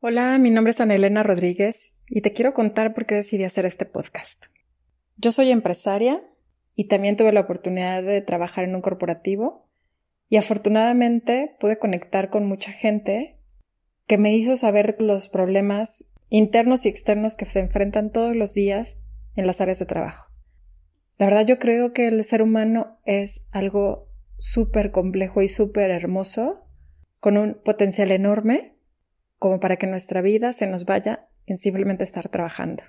Hola, mi nombre es Ana Elena Rodríguez y te quiero contar por qué decidí hacer este podcast. Yo soy empresaria y también tuve la oportunidad de trabajar en un corporativo y afortunadamente pude conectar con mucha gente que me hizo saber los problemas internos y externos que se enfrentan todos los días en las áreas de trabajo. La verdad yo creo que el ser humano es algo súper complejo y súper hermoso, con un potencial enorme como para que nuestra vida se nos vaya en simplemente estar trabajando.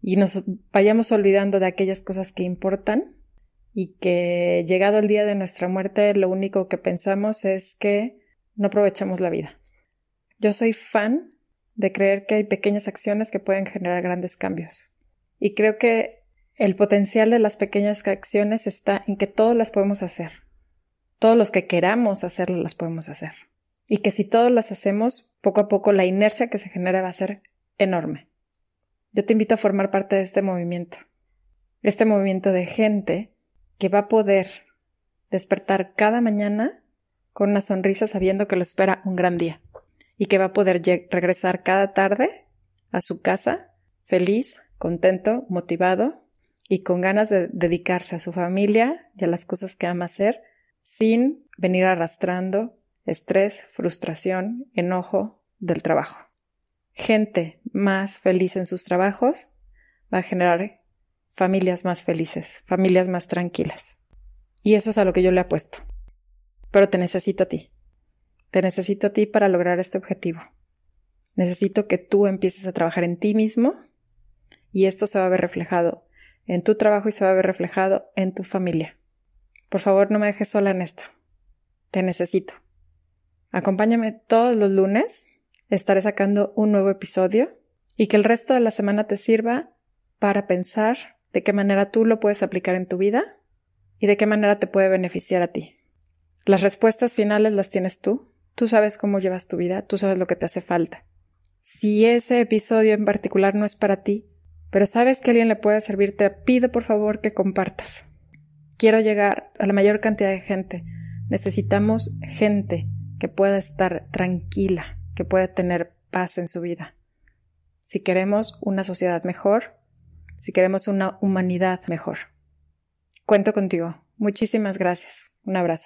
Y nos vayamos olvidando de aquellas cosas que importan y que llegado el día de nuestra muerte lo único que pensamos es que no aprovechamos la vida. Yo soy fan de creer que hay pequeñas acciones que pueden generar grandes cambios. Y creo que el potencial de las pequeñas acciones está en que todos las podemos hacer. Todos los que queramos hacerlo las podemos hacer y que si todos las hacemos, poco a poco la inercia que se genera va a ser enorme. Yo te invito a formar parte de este movimiento, este movimiento de gente que va a poder despertar cada mañana con una sonrisa sabiendo que lo espera un gran día y que va a poder regresar cada tarde a su casa feliz, contento, motivado y con ganas de dedicarse a su familia y a las cosas que ama hacer sin venir arrastrando estrés, frustración, enojo del trabajo. Gente más feliz en sus trabajos va a generar familias más felices, familias más tranquilas. Y eso es a lo que yo le apuesto. Pero te necesito a ti. Te necesito a ti para lograr este objetivo. Necesito que tú empieces a trabajar en ti mismo y esto se va a ver reflejado en tu trabajo y se va a ver reflejado en tu familia. Por favor, no me dejes sola en esto. Te necesito. Acompáñame todos los lunes, estaré sacando un nuevo episodio y que el resto de la semana te sirva para pensar de qué manera tú lo puedes aplicar en tu vida y de qué manera te puede beneficiar a ti. Las respuestas finales las tienes tú, tú sabes cómo llevas tu vida, tú sabes lo que te hace falta. Si ese episodio en particular no es para ti, pero sabes que alguien le puede servir, te pido por favor que compartas. Quiero llegar a la mayor cantidad de gente. Necesitamos gente que pueda estar tranquila, que pueda tener paz en su vida. Si queremos una sociedad mejor, si queremos una humanidad mejor. Cuento contigo. Muchísimas gracias. Un abrazo.